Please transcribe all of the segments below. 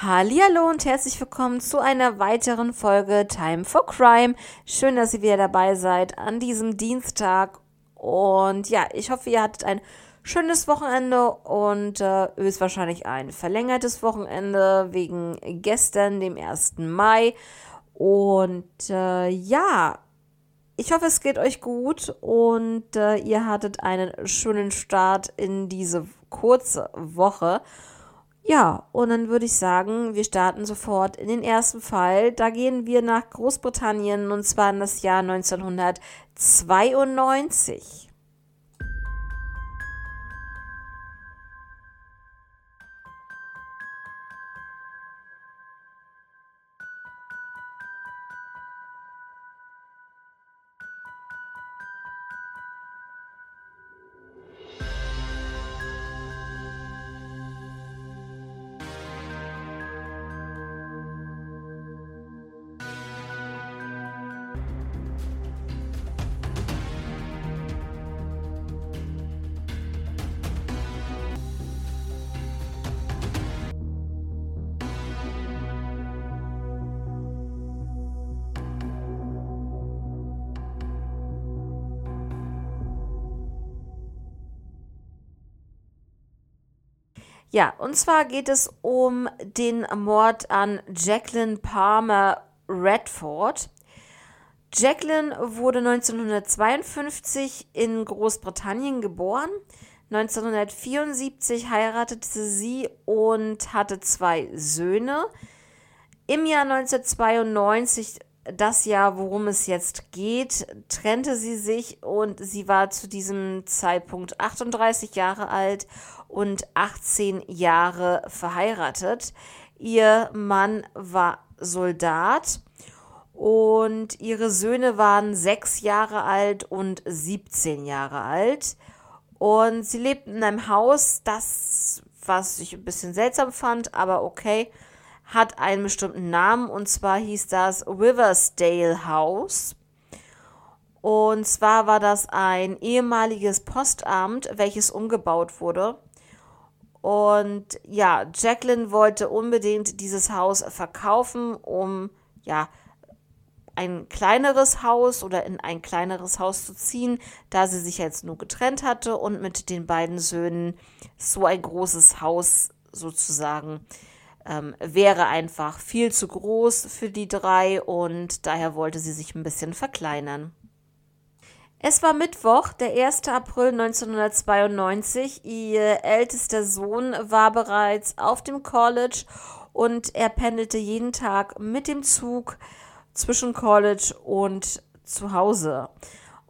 Hallo und herzlich willkommen zu einer weiteren Folge Time for Crime. Schön, dass ihr wieder dabei seid an diesem Dienstag. Und ja, ich hoffe, ihr hattet ein schönes Wochenende und äh, höchstwahrscheinlich ein verlängertes Wochenende wegen gestern, dem 1. Mai. Und äh, ja, ich hoffe, es geht euch gut und äh, ihr hattet einen schönen Start in diese kurze Woche. Ja, und dann würde ich sagen, wir starten sofort in den ersten Fall. Da gehen wir nach Großbritannien und zwar in das Jahr 1992. Ja, und zwar geht es um den Mord an Jacqueline Palmer Redford. Jacqueline wurde 1952 in Großbritannien geboren. 1974 heiratete sie und hatte zwei Söhne. Im Jahr 1992, das Jahr, worum es jetzt geht, trennte sie sich und sie war zu diesem Zeitpunkt 38 Jahre alt und 18 Jahre verheiratet. Ihr Mann war Soldat und ihre Söhne waren sechs Jahre alt und 17 Jahre alt. Und sie lebten in einem Haus, das, was ich ein bisschen seltsam fand, aber okay, hat einen bestimmten Namen und zwar hieß das Riversdale House. Und zwar war das ein ehemaliges Postamt, welches umgebaut wurde. Und ja, Jacqueline wollte unbedingt dieses Haus verkaufen, um ja ein kleineres Haus oder in ein kleineres Haus zu ziehen, da sie sich jetzt nur getrennt hatte und mit den beiden Söhnen so ein großes Haus sozusagen ähm, wäre einfach viel zu groß für die drei und daher wollte sie sich ein bisschen verkleinern. Es war Mittwoch, der 1. April 1992. Ihr ältester Sohn war bereits auf dem College und er pendelte jeden Tag mit dem Zug zwischen College und zu Hause.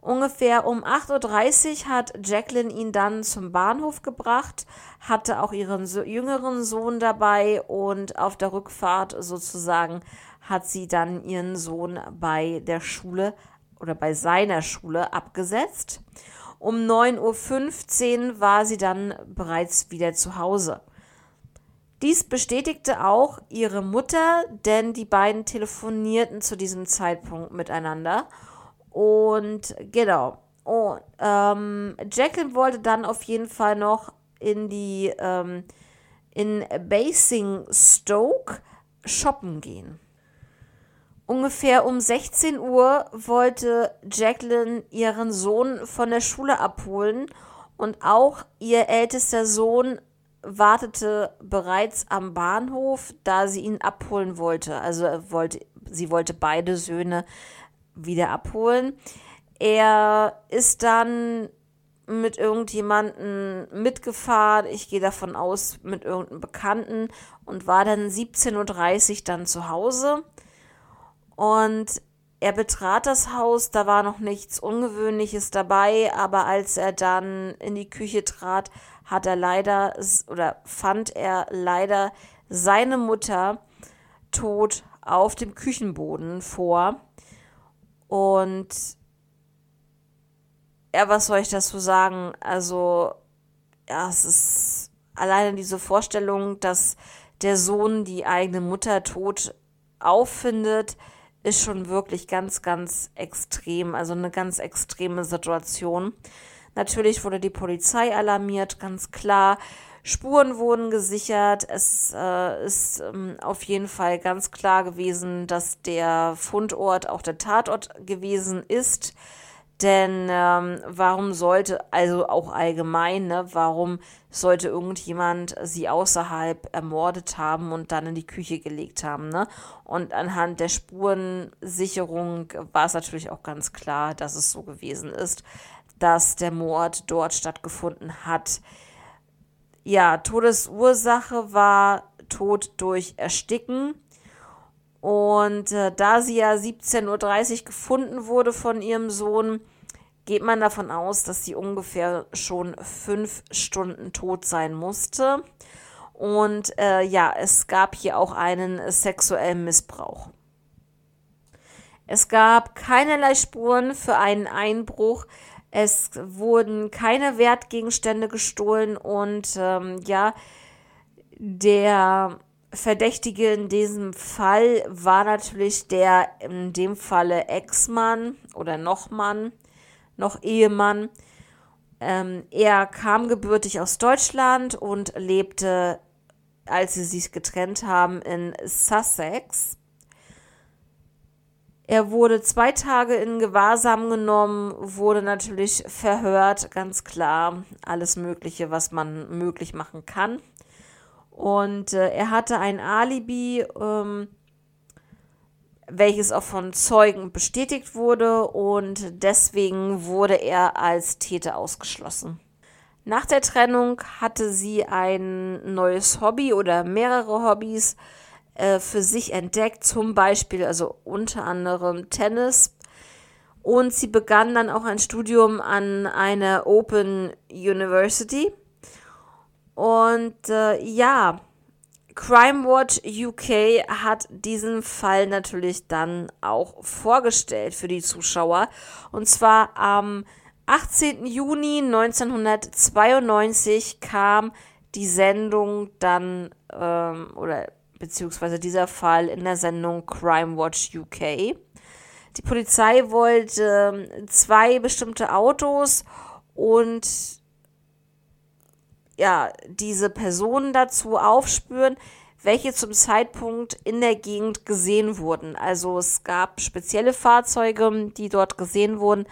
Ungefähr um 8.30 Uhr hat Jacqueline ihn dann zum Bahnhof gebracht, hatte auch ihren jüngeren Sohn dabei und auf der Rückfahrt sozusagen hat sie dann ihren Sohn bei der Schule oder bei seiner Schule abgesetzt. Um 9.15 Uhr war sie dann bereits wieder zu Hause. Dies bestätigte auch ihre Mutter, denn die beiden telefonierten zu diesem Zeitpunkt miteinander. Und genau. Und, ähm, Jacqueline wollte dann auf jeden Fall noch in die ähm, in Basingstoke shoppen gehen. Ungefähr um 16 Uhr wollte Jacqueline ihren Sohn von der Schule abholen und auch ihr ältester Sohn wartete bereits am Bahnhof, da sie ihn abholen wollte. Also wollte, sie wollte beide Söhne wieder abholen. Er ist dann mit irgendjemandem mitgefahren, ich gehe davon aus, mit irgendeinem Bekannten und war dann 17.30 Uhr dann zu Hause. Und er betrat das Haus, da war noch nichts Ungewöhnliches dabei, aber als er dann in die Küche trat, hat er leider oder fand er leider seine Mutter tot auf dem Küchenboden vor. Und ja, was soll ich dazu sagen? Also, ja, es ist alleine diese Vorstellung, dass der Sohn die eigene Mutter tot auffindet, ist schon wirklich ganz, ganz extrem, also eine ganz extreme Situation. Natürlich wurde die Polizei alarmiert, ganz klar. Spuren wurden gesichert. Es äh, ist ähm, auf jeden Fall ganz klar gewesen, dass der Fundort auch der Tatort gewesen ist. Denn ähm, warum sollte, also auch allgemein, ne, warum sollte irgendjemand sie außerhalb ermordet haben und dann in die Küche gelegt haben, ne? Und anhand der Spurensicherung war es natürlich auch ganz klar, dass es so gewesen ist, dass der Mord dort stattgefunden hat. Ja, Todesursache war Tod durch Ersticken. Und äh, da sie ja 17.30 Uhr gefunden wurde von ihrem Sohn, geht man davon aus, dass sie ungefähr schon fünf Stunden tot sein musste. Und äh, ja, es gab hier auch einen sexuellen Missbrauch. Es gab keinerlei Spuren für einen Einbruch. Es wurden keine Wertgegenstände gestohlen und ähm, ja, der Verdächtige in diesem Fall war natürlich der in dem Falle Ex-Mann oder noch Mann, noch Ehemann. Ähm, er kam gebürtig aus Deutschland und lebte, als sie sich getrennt haben, in Sussex. Er wurde zwei Tage in Gewahrsam genommen, wurde natürlich verhört, ganz klar, alles Mögliche, was man möglich machen kann. Und äh, er hatte ein Alibi, ähm, welches auch von Zeugen bestätigt wurde und deswegen wurde er als Täter ausgeschlossen. Nach der Trennung hatte sie ein neues Hobby oder mehrere Hobbys äh, für sich entdeckt, zum Beispiel, also unter anderem Tennis. Und sie begann dann auch ein Studium an einer Open University. Und äh, ja, Crime Watch UK hat diesen Fall natürlich dann auch vorgestellt für die Zuschauer. Und zwar am 18. Juni 1992 kam die Sendung dann, ähm, oder beziehungsweise dieser Fall in der Sendung Crime Watch UK. Die Polizei wollte ähm, zwei bestimmte Autos und ja, diese Personen dazu aufspüren, welche zum Zeitpunkt in der Gegend gesehen wurden. Also es gab spezielle Fahrzeuge, die dort gesehen wurden.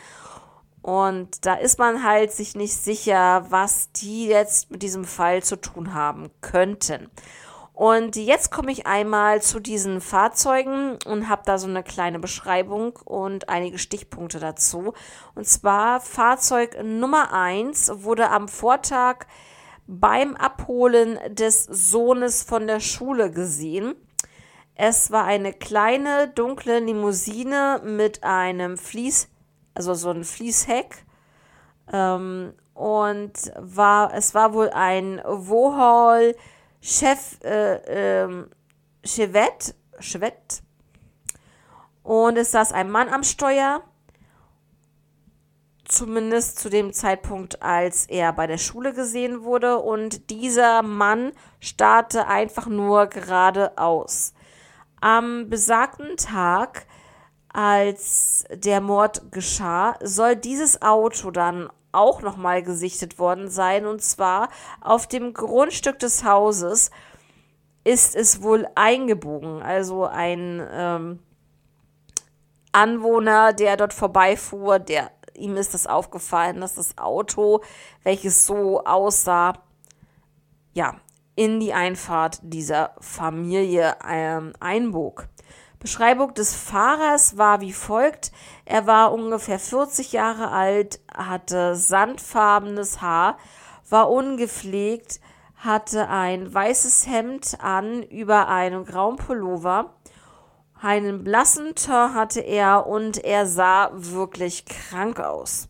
Und da ist man halt sich nicht sicher, was die jetzt mit diesem Fall zu tun haben könnten. Und jetzt komme ich einmal zu diesen Fahrzeugen und habe da so eine kleine Beschreibung und einige Stichpunkte dazu. Und zwar Fahrzeug Nummer 1 wurde am Vortag beim Abholen des Sohnes von der Schule gesehen. Es war eine kleine dunkle Limousine mit einem Fließ, also so ein Fließheck. Ähm, und war, es war wohl ein Wohol Chef äh, ähm, Chevette, Chevette. Und es saß ein Mann am Steuer. Zumindest zu dem Zeitpunkt, als er bei der Schule gesehen wurde. Und dieser Mann starrte einfach nur geradeaus. Am besagten Tag, als der Mord geschah, soll dieses Auto dann auch nochmal gesichtet worden sein. Und zwar auf dem Grundstück des Hauses ist es wohl eingebogen. Also ein ähm, Anwohner, der dort vorbeifuhr, der ihm ist das aufgefallen, dass das Auto, welches so aussah, ja, in die Einfahrt dieser Familie ähm, einbog. Beschreibung des Fahrers war wie folgt. Er war ungefähr 40 Jahre alt, hatte sandfarbenes Haar, war ungepflegt, hatte ein weißes Hemd an über einem grauen Pullover. Einen blassen Teint hatte er und er sah wirklich krank aus.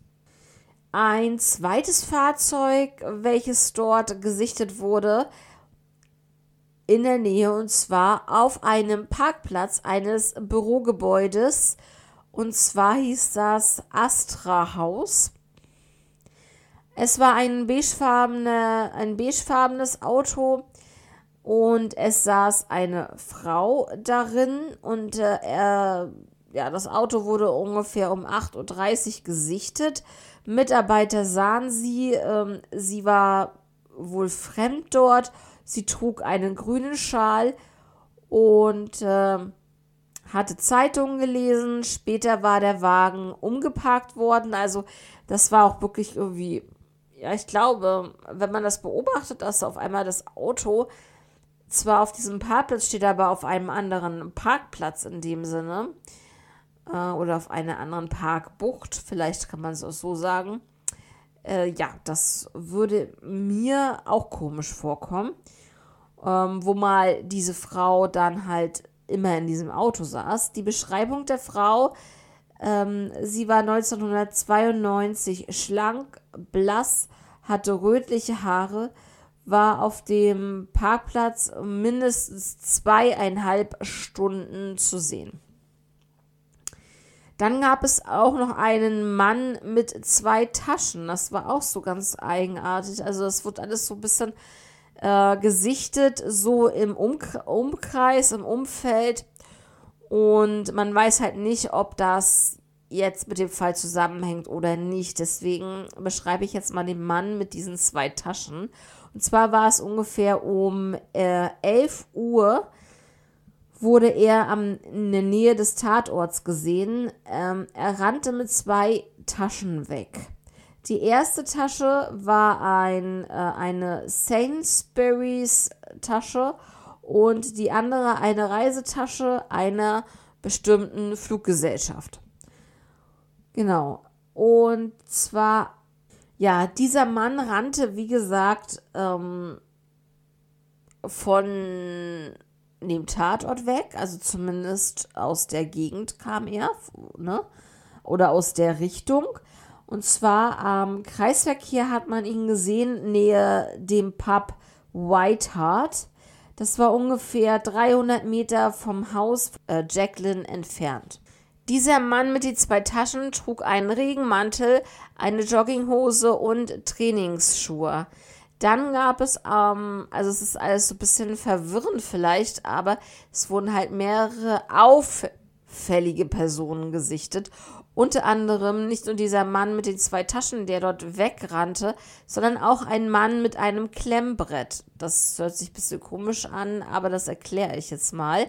Ein zweites Fahrzeug, welches dort gesichtet wurde, in der Nähe und zwar auf einem Parkplatz eines Bürogebäudes und zwar hieß das Astra Haus. Es war ein beigefarbene, ein beigefarbenes Auto und es saß eine Frau darin und äh, er, ja, das Auto wurde ungefähr um 8.30 Uhr gesichtet. Mitarbeiter sahen sie, ähm, sie war wohl fremd dort. Sie trug einen grünen Schal und äh, hatte Zeitungen gelesen. Später war der Wagen umgeparkt worden. Also das war auch wirklich irgendwie, ja, ich glaube, wenn man das beobachtet, dass auf einmal das Auto zwar auf diesem Parkplatz steht, aber auf einem anderen Parkplatz in dem Sinne äh, oder auf einer anderen Parkbucht, vielleicht kann man es auch so sagen. Äh, ja, das würde mir auch komisch vorkommen, ähm, wo mal diese Frau dann halt immer in diesem Auto saß. Die Beschreibung der Frau, ähm, sie war 1992 schlank, blass, hatte rötliche Haare, war auf dem Parkplatz mindestens zweieinhalb Stunden zu sehen. Dann gab es auch noch einen Mann mit zwei Taschen. Das war auch so ganz eigenartig. Also das wird alles so ein bisschen äh, gesichtet, so im Umk Umkreis, im Umfeld. Und man weiß halt nicht, ob das jetzt mit dem Fall zusammenhängt oder nicht. Deswegen beschreibe ich jetzt mal den Mann mit diesen zwei Taschen. Und zwar war es ungefähr um äh, 11 Uhr wurde er am, in der Nähe des Tatorts gesehen. Ähm, er rannte mit zwei Taschen weg. Die erste Tasche war ein, äh, eine Sainsbury's Tasche und die andere eine Reisetasche einer bestimmten Fluggesellschaft. Genau. Und zwar, ja, dieser Mann rannte, wie gesagt, ähm, von dem Tatort weg, also zumindest aus der Gegend kam er, ne? Oder aus der Richtung. Und zwar am Kreisverkehr hat man ihn gesehen, nähe dem Pub White Hart. Das war ungefähr 300 Meter vom Haus äh, Jacqueline entfernt. Dieser Mann mit den zwei Taschen trug einen Regenmantel, eine Jogginghose und Trainingsschuhe. Dann gab es, ähm, also es ist alles so ein bisschen verwirrend vielleicht, aber es wurden halt mehrere auffällige Personen gesichtet. Unter anderem nicht nur dieser Mann mit den zwei Taschen, der dort wegrannte, sondern auch ein Mann mit einem Klemmbrett. Das hört sich ein bisschen komisch an, aber das erkläre ich jetzt mal.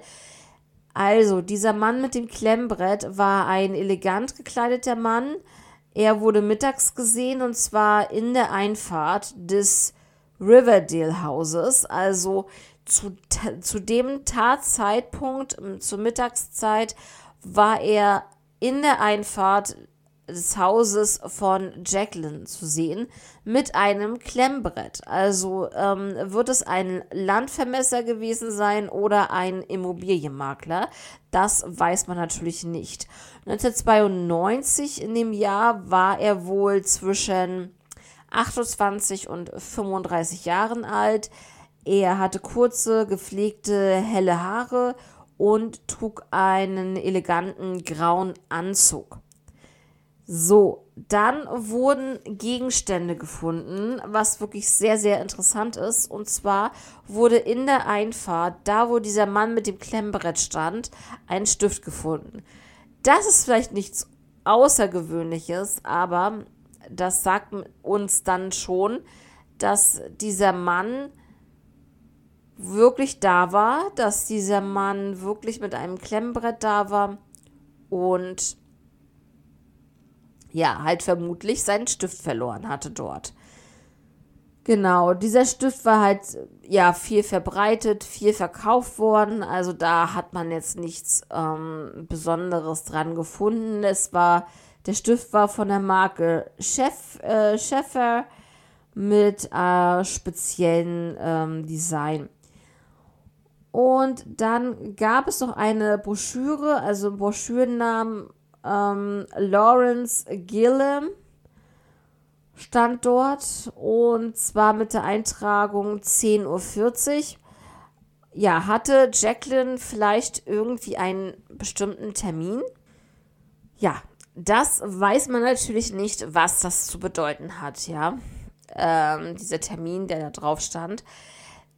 Also, dieser Mann mit dem Klemmbrett war ein elegant gekleideter Mann. Er wurde mittags gesehen und zwar in der Einfahrt des Riverdale Houses, also zu, zu dem Tatzeitpunkt, zur Mittagszeit, war er in der Einfahrt des Hauses von Jacqueline zu sehen mit einem Klemmbrett. Also ähm, wird es ein Landvermesser gewesen sein oder ein Immobilienmakler. Das weiß man natürlich nicht. 1992 in dem Jahr war er wohl zwischen 28 und 35 Jahren alt. Er hatte kurze, gepflegte, helle Haare und trug einen eleganten grauen Anzug. So, dann wurden Gegenstände gefunden, was wirklich sehr, sehr interessant ist. Und zwar wurde in der Einfahrt, da wo dieser Mann mit dem Klemmbrett stand, ein Stift gefunden. Das ist vielleicht nichts Außergewöhnliches, aber das sagt uns dann schon, dass dieser Mann wirklich da war, dass dieser Mann wirklich mit einem Klemmbrett da war und ja, halt vermutlich seinen Stift verloren hatte dort. Genau, dieser Stift war halt ja viel verbreitet, viel verkauft worden. Also da hat man jetzt nichts ähm, Besonderes dran gefunden. Es war der Stift war von der Marke Chef, äh, Scheffer mit äh, speziellen ähm, Design. Und dann gab es noch eine Broschüre, also Broschürennamen ähm, Lawrence Gillum stand dort und zwar mit der Eintragung 10.40 Uhr. Ja, hatte Jacqueline vielleicht irgendwie einen bestimmten Termin? Ja, das weiß man natürlich nicht, was das zu bedeuten hat, ja. Ähm, dieser Termin, der da drauf stand.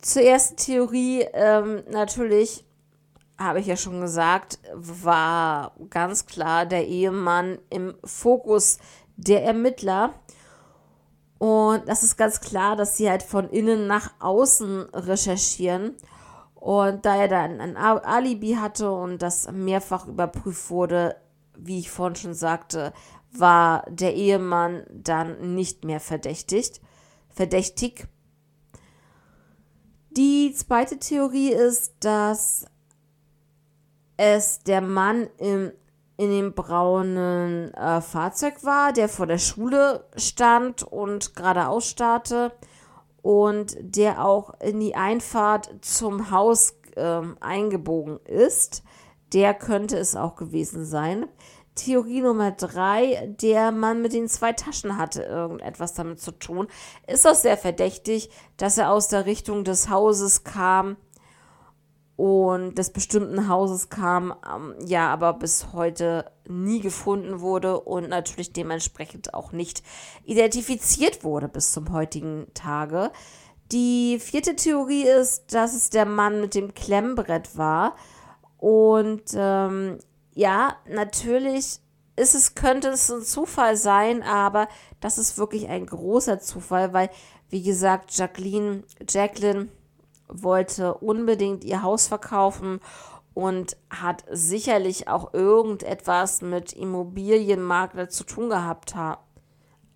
Zur ersten Theorie, ähm, natürlich, habe ich ja schon gesagt, war ganz klar der Ehemann im Fokus der Ermittler. Und das ist ganz klar, dass sie halt von innen nach außen recherchieren. Und da er dann ein Alibi hatte und das mehrfach überprüft wurde, wie ich vorhin schon sagte, war der Ehemann dann nicht mehr verdächtigt. Verdächtig. Die zweite Theorie ist, dass es der Mann im, in dem braunen äh, Fahrzeug war, der vor der Schule stand und geradeaus starrte und der auch in die Einfahrt zum Haus äh, eingebogen ist. Der könnte es auch gewesen sein. Theorie Nummer drei, der Mann mit den zwei Taschen hatte irgendetwas damit zu tun. Ist auch sehr verdächtig, dass er aus der Richtung des Hauses kam und des bestimmten Hauses kam, ähm, ja, aber bis heute nie gefunden wurde und natürlich dementsprechend auch nicht identifiziert wurde bis zum heutigen Tage. Die vierte Theorie ist, dass es der Mann mit dem Klemmbrett war und ähm, ja, natürlich ist es, könnte es ein Zufall sein, aber das ist wirklich ein großer Zufall, weil, wie gesagt, Jacqueline, Jacqueline wollte unbedingt ihr Haus verkaufen und hat sicherlich auch irgendetwas mit Immobilienmakler zu tun gehabt.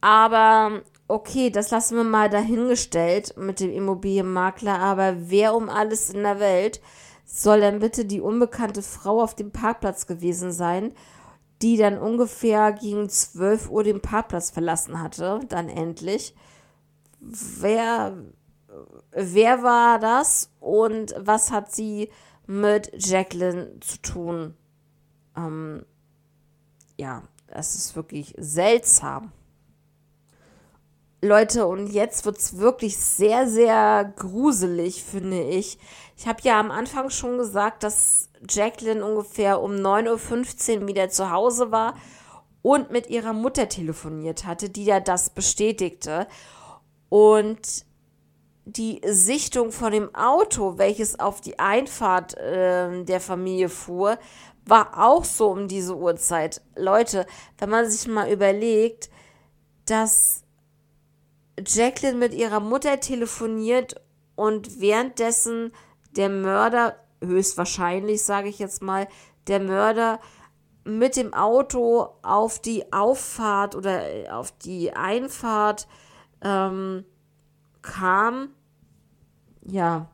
Aber okay, das lassen wir mal dahingestellt mit dem Immobilienmakler, aber wer um alles in der Welt soll dann bitte die unbekannte Frau auf dem Parkplatz gewesen sein, die dann ungefähr gegen 12 Uhr den Parkplatz verlassen hatte, dann endlich. Wer, wer war das und was hat sie mit Jacqueline zu tun? Ähm, ja, das ist wirklich seltsam. Leute, und jetzt wird es wirklich sehr, sehr gruselig, finde ich. Ich habe ja am Anfang schon gesagt, dass Jacqueline ungefähr um 9.15 Uhr wieder zu Hause war und mit ihrer Mutter telefoniert hatte, die ja das bestätigte. Und die Sichtung von dem Auto, welches auf die Einfahrt äh, der Familie fuhr, war auch so um diese Uhrzeit. Leute, wenn man sich mal überlegt, dass Jacqueline mit ihrer Mutter telefoniert und währenddessen der Mörder, höchstwahrscheinlich sage ich jetzt mal, der Mörder mit dem Auto auf die Auffahrt oder auf die Einfahrt ähm, kam. Ja.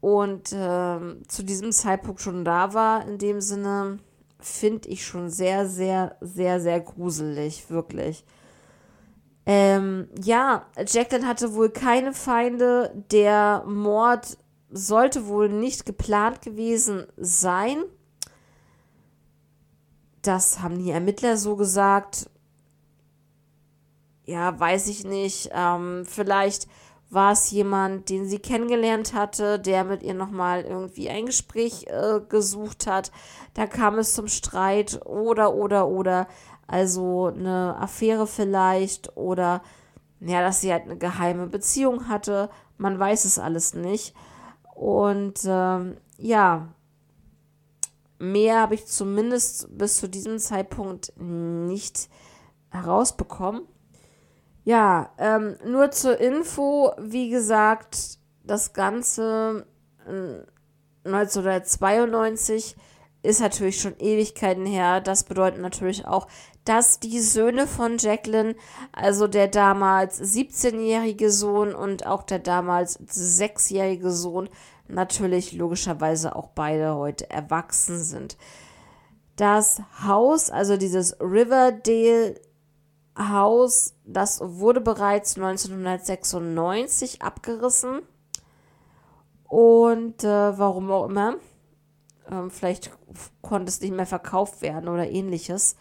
Und ähm, zu diesem Zeitpunkt schon da war, in dem Sinne, finde ich schon sehr, sehr, sehr, sehr gruselig, wirklich. Ähm, ja, Jacqueline hatte wohl keine Feinde. Der Mord sollte wohl nicht geplant gewesen sein. Das haben die Ermittler so gesagt. Ja, weiß ich nicht. Ähm, vielleicht war es jemand, den sie kennengelernt hatte, der mit ihr nochmal irgendwie ein Gespräch äh, gesucht hat. Da kam es zum Streit oder, oder, oder. Also eine Affäre vielleicht oder ja, dass sie halt eine geheime Beziehung hatte. Man weiß es alles nicht. Und ähm, ja, mehr habe ich zumindest bis zu diesem Zeitpunkt nicht herausbekommen. Ja, ähm, nur zur Info, wie gesagt, das Ganze äh, 1992 ist natürlich schon Ewigkeiten her. Das bedeutet natürlich auch, dass die Söhne von Jacqueline, also der damals 17-jährige Sohn und auch der damals 6-jährige Sohn, natürlich logischerweise auch beide heute erwachsen sind. Das Haus, also dieses Riverdale Haus, das wurde bereits 1996 abgerissen. Und äh, warum auch immer. Ähm, vielleicht konnte es nicht mehr verkauft werden oder ähnliches.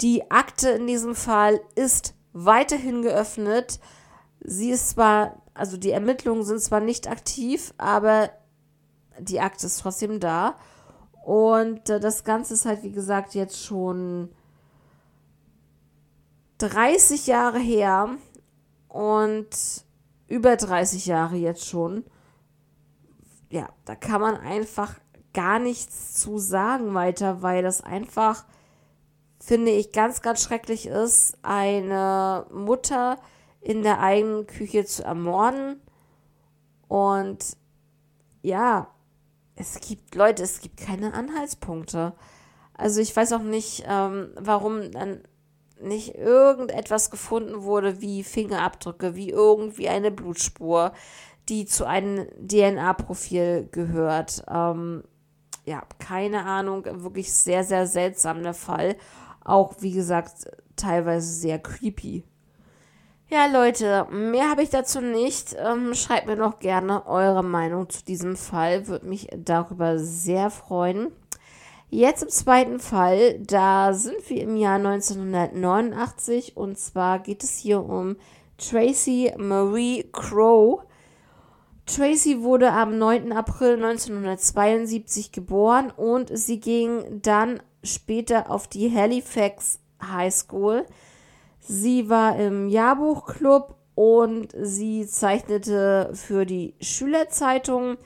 Die Akte in diesem Fall ist weiterhin geöffnet. Sie ist zwar, also die Ermittlungen sind zwar nicht aktiv, aber die Akte ist trotzdem da. Und äh, das Ganze ist halt, wie gesagt, jetzt schon 30 Jahre her und über 30 Jahre jetzt schon. Ja, da kann man einfach gar nichts zu sagen weiter, weil das einfach, finde ich, ganz, ganz schrecklich ist. Eine Mutter in der eigenen Küche zu ermorden. Und ja, es gibt, Leute, es gibt keine Anhaltspunkte. Also ich weiß auch nicht, ähm, warum dann nicht irgendetwas gefunden wurde, wie Fingerabdrücke, wie irgendwie eine Blutspur, die zu einem DNA-Profil gehört. Ähm, ja, keine Ahnung, wirklich sehr, sehr seltsam der Fall. Auch, wie gesagt, teilweise sehr creepy. Ja, Leute, mehr habe ich dazu nicht. Ähm, schreibt mir noch gerne eure Meinung zu diesem Fall. Würde mich darüber sehr freuen. Jetzt im zweiten Fall, da sind wir im Jahr 1989 und zwar geht es hier um Tracy Marie Crow. Tracy wurde am 9. April 1972 geboren und sie ging dann später auf die Halifax High School. Sie war im Jahrbuchclub und sie zeichnete für die Schülerzeitung.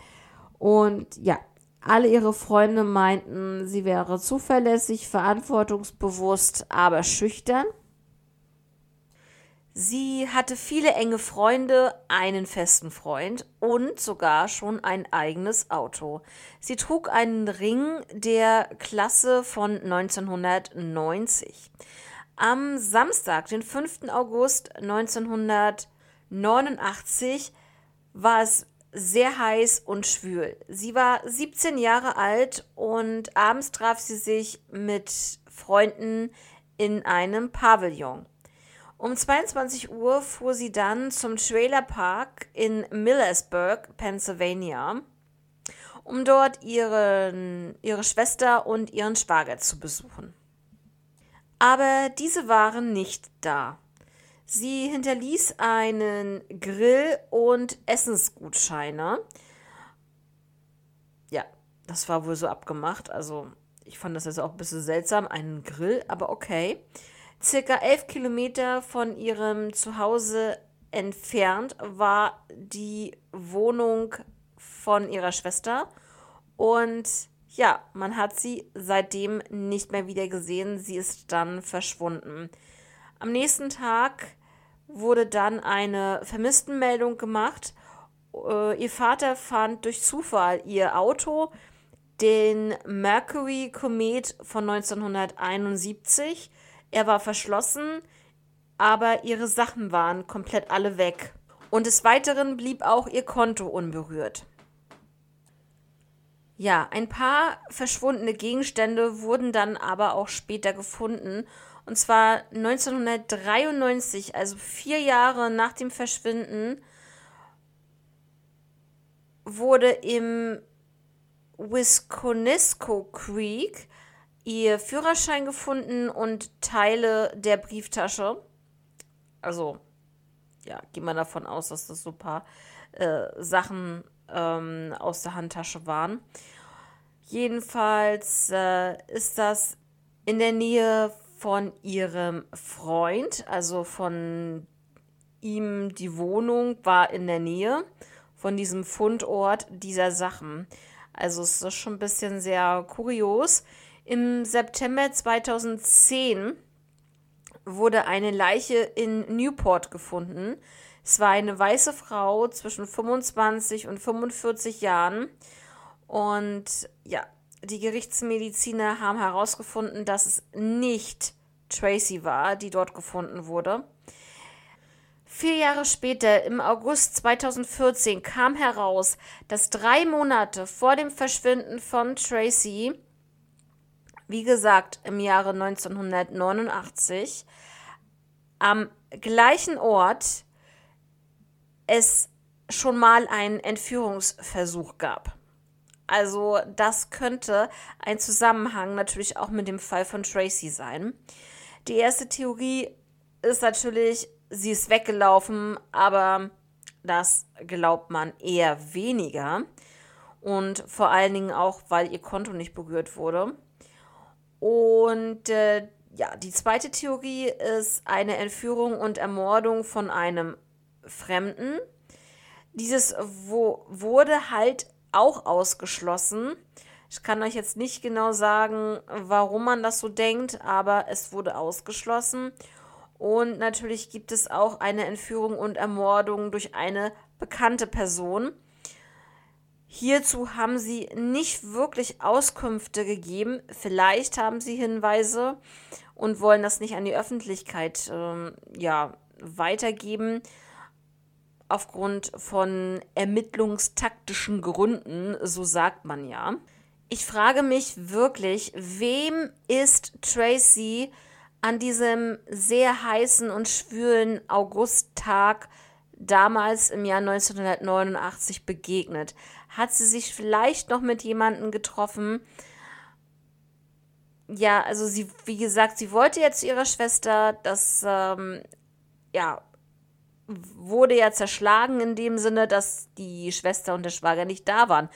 Und ja, alle ihre Freunde meinten, sie wäre zuverlässig, verantwortungsbewusst, aber schüchtern. Sie hatte viele enge Freunde, einen festen Freund und sogar schon ein eigenes Auto. Sie trug einen Ring der Klasse von 1990. Am Samstag, den 5. August 1989, war es sehr heiß und schwül. Sie war 17 Jahre alt und abends traf sie sich mit Freunden in einem Pavillon. Um 22 Uhr fuhr sie dann zum Trailer Park in Millersburg, Pennsylvania, um dort ihren, ihre Schwester und ihren Schwager zu besuchen. Aber diese waren nicht da. Sie hinterließ einen Grill und Essensgutscheine. Ja, das war wohl so abgemacht. Also, ich fand das jetzt auch ein bisschen seltsam. Einen Grill, aber okay circa elf Kilometer von ihrem Zuhause entfernt war die Wohnung von ihrer Schwester. Und ja, man hat sie seitdem nicht mehr wieder gesehen. Sie ist dann verschwunden. Am nächsten Tag wurde dann eine Vermisstenmeldung gemacht. Äh, ihr Vater fand durch Zufall ihr Auto, den Mercury Komet von 1971 er war verschlossen, aber ihre Sachen waren komplett alle weg. Und des Weiteren blieb auch ihr Konto unberührt. Ja, ein paar verschwundene Gegenstände wurden dann aber auch später gefunden. Und zwar 1993, also vier Jahre nach dem Verschwinden, wurde im Wisconsin Creek ihr Führerschein gefunden und Teile der Brieftasche. Also, ja, geht man davon aus, dass das so ein paar äh, Sachen ähm, aus der Handtasche waren. Jedenfalls äh, ist das in der Nähe von ihrem Freund, also von ihm die Wohnung war in der Nähe von diesem Fundort dieser Sachen. Also es ist schon ein bisschen sehr kurios. Im September 2010 wurde eine Leiche in Newport gefunden. Es war eine weiße Frau zwischen 25 und 45 Jahren. Und ja, die Gerichtsmediziner haben herausgefunden, dass es nicht Tracy war, die dort gefunden wurde. Vier Jahre später, im August 2014, kam heraus, dass drei Monate vor dem Verschwinden von Tracy wie gesagt, im Jahre 1989 am gleichen Ort es schon mal einen Entführungsversuch gab. Also das könnte ein Zusammenhang natürlich auch mit dem Fall von Tracy sein. Die erste Theorie ist natürlich, sie ist weggelaufen, aber das glaubt man eher weniger. Und vor allen Dingen auch, weil ihr Konto nicht berührt wurde. Und äh, ja, die zweite Theorie ist eine Entführung und Ermordung von einem Fremden. Dieses wo, wurde halt auch ausgeschlossen. Ich kann euch jetzt nicht genau sagen, warum man das so denkt, aber es wurde ausgeschlossen. Und natürlich gibt es auch eine Entführung und Ermordung durch eine bekannte Person. Hierzu haben sie nicht wirklich Auskünfte gegeben. Vielleicht haben sie Hinweise und wollen das nicht an die Öffentlichkeit ähm, ja, weitergeben. Aufgrund von ermittlungstaktischen Gründen, so sagt man ja. Ich frage mich wirklich, wem ist Tracy an diesem sehr heißen und schwülen Augusttag damals im Jahr 1989 begegnet? Hat sie sich vielleicht noch mit jemandem getroffen? Ja, also sie, wie gesagt, sie wollte ja zu ihrer Schwester, das, ähm, ja, wurde ja zerschlagen in dem Sinne, dass die Schwester und der Schwager nicht da waren.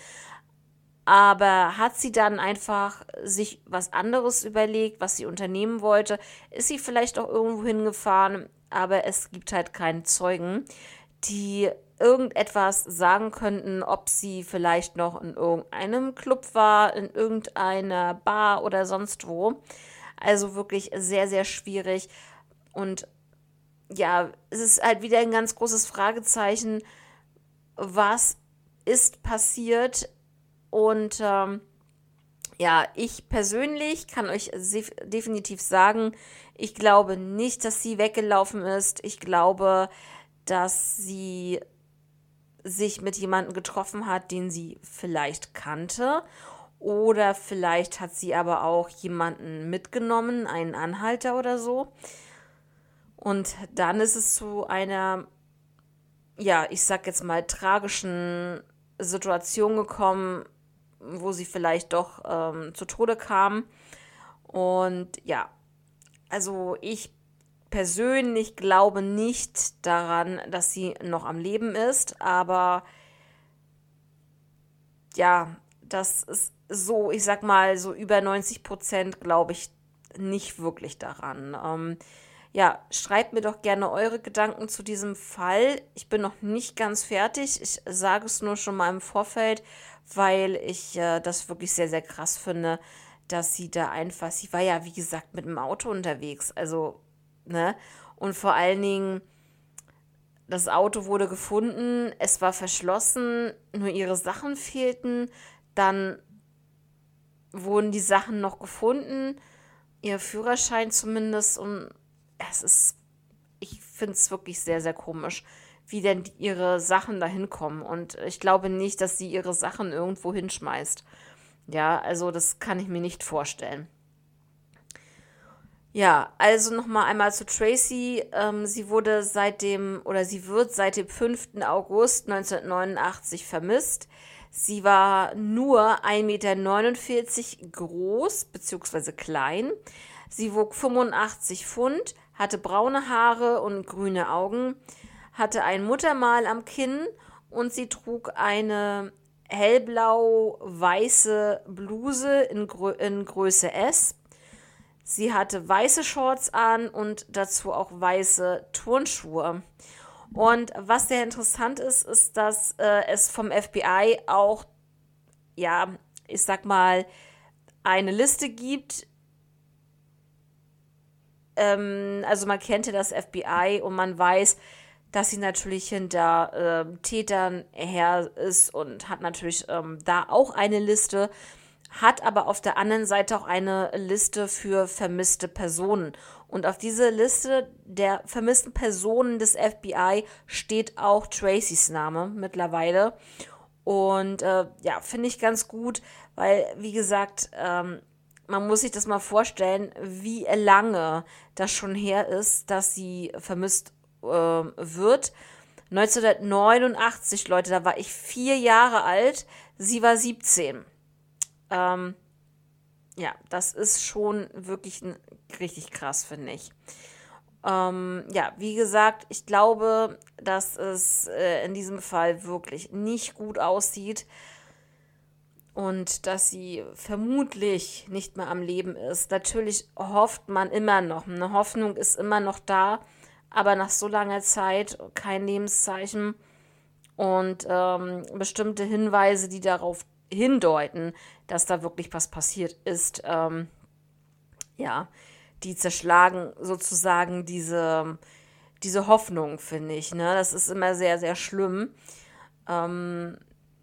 Aber hat sie dann einfach sich was anderes überlegt, was sie unternehmen wollte? Ist sie vielleicht auch irgendwo hingefahren? Aber es gibt halt keinen Zeugen, die irgendetwas sagen könnten, ob sie vielleicht noch in irgendeinem Club war, in irgendeiner Bar oder sonst wo. Also wirklich sehr, sehr schwierig. Und ja, es ist halt wieder ein ganz großes Fragezeichen, was ist passiert. Und ähm, ja, ich persönlich kann euch definitiv sagen, ich glaube nicht, dass sie weggelaufen ist. Ich glaube, dass sie sich mit jemandem getroffen hat, den sie vielleicht kannte. Oder vielleicht hat sie aber auch jemanden mitgenommen, einen Anhalter oder so. Und dann ist es zu einer, ja, ich sag jetzt mal, tragischen Situation gekommen, wo sie vielleicht doch ähm, zu Tode kam. Und ja, also ich persönlich glaube nicht daran, dass sie noch am Leben ist, aber ja, das ist so, ich sag mal, so über 90 Prozent glaube ich nicht wirklich daran. Ähm, ja, schreibt mir doch gerne eure Gedanken zu diesem Fall. Ich bin noch nicht ganz fertig. Ich sage es nur schon mal im Vorfeld, weil ich äh, das wirklich sehr, sehr krass finde, dass sie da einfach, sie war ja, wie gesagt, mit dem Auto unterwegs. Also Ne? Und vor allen Dingen, das Auto wurde gefunden, es war verschlossen, nur ihre Sachen fehlten. Dann wurden die Sachen noch gefunden, ihr Führerschein zumindest. Und es ist, ich finde es wirklich sehr, sehr komisch, wie denn ihre Sachen da hinkommen. Und ich glaube nicht, dass sie ihre Sachen irgendwo hinschmeißt. Ja, also das kann ich mir nicht vorstellen. Ja, also nochmal einmal zu Tracy. Ähm, sie wurde seit dem, oder sie wird seit dem 5. August 1989 vermisst. Sie war nur 1,49 Meter groß, beziehungsweise klein. Sie wog 85 Pfund, hatte braune Haare und grüne Augen, hatte ein Muttermal am Kinn und sie trug eine hellblau-weiße Bluse in, Grö in Größe S Sie hatte weiße Shorts an und dazu auch weiße Turnschuhe. Und was sehr interessant ist, ist, dass äh, es vom FBI auch, ja, ich sag mal, eine Liste gibt. Ähm, also man kennt ja das FBI und man weiß, dass sie natürlich hinter äh, Tätern her ist und hat natürlich ähm, da auch eine Liste hat aber auf der anderen Seite auch eine Liste für vermisste Personen. Und auf diese Liste der vermissten Personen des FBI steht auch Tracys Name mittlerweile. Und äh, ja, finde ich ganz gut, weil, wie gesagt, ähm, man muss sich das mal vorstellen, wie lange das schon her ist, dass sie vermisst äh, wird. 1989, Leute, da war ich vier Jahre alt, sie war 17. Ähm, ja, das ist schon wirklich richtig krass, finde ich. Ähm, ja, wie gesagt, ich glaube, dass es äh, in diesem Fall wirklich nicht gut aussieht und dass sie vermutlich nicht mehr am Leben ist. Natürlich hofft man immer noch, eine Hoffnung ist immer noch da, aber nach so langer Zeit kein Lebenszeichen und ähm, bestimmte Hinweise, die darauf hindeuten, dass da wirklich was passiert ist. Ähm, ja, die zerschlagen sozusagen diese, diese Hoffnung, finde ich. Ne? Das ist immer sehr, sehr schlimm. Ähm,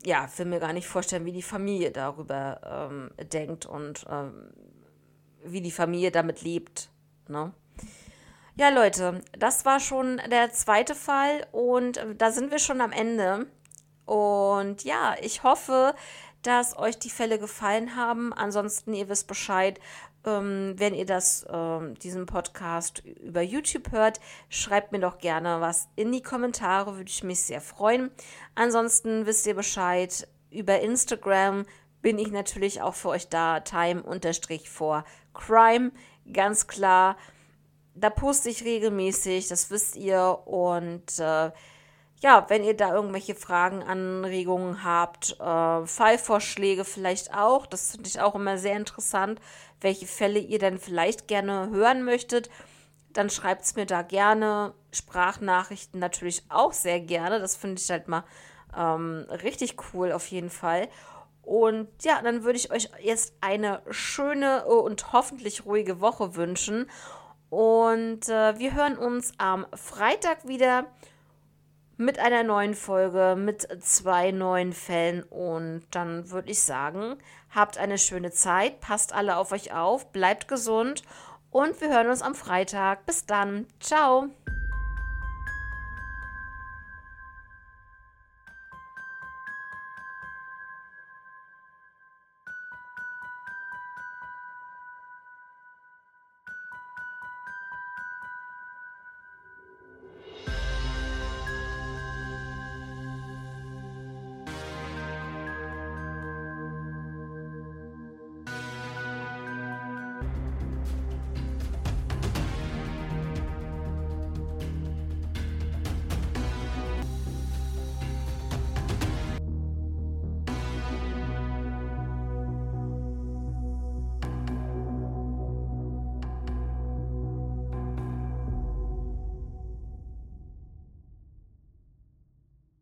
ja, ich will mir gar nicht vorstellen, wie die Familie darüber ähm, denkt und ähm, wie die Familie damit lebt. Ne? Ja, Leute, das war schon der zweite Fall und äh, da sind wir schon am Ende. Und ja, ich hoffe, dass euch die Fälle gefallen haben. Ansonsten, ihr wisst Bescheid, ähm, wenn ihr das, ähm, diesen Podcast über YouTube hört, schreibt mir doch gerne was in die Kommentare, würde ich mich sehr freuen. Ansonsten wisst ihr Bescheid, über Instagram bin ich natürlich auch für euch da, time-for crime, ganz klar. Da poste ich regelmäßig, das wisst ihr. Und äh, ja, wenn ihr da irgendwelche Fragen, Anregungen habt, äh, Fallvorschläge vielleicht auch, das finde ich auch immer sehr interessant, welche Fälle ihr denn vielleicht gerne hören möchtet, dann schreibt es mir da gerne. Sprachnachrichten natürlich auch sehr gerne. Das finde ich halt mal ähm, richtig cool auf jeden Fall. Und ja, dann würde ich euch jetzt eine schöne und hoffentlich ruhige Woche wünschen. Und äh, wir hören uns am Freitag wieder mit einer neuen Folge, mit zwei neuen Fällen. Und dann würde ich sagen, habt eine schöne Zeit, passt alle auf euch auf, bleibt gesund und wir hören uns am Freitag. Bis dann. Ciao.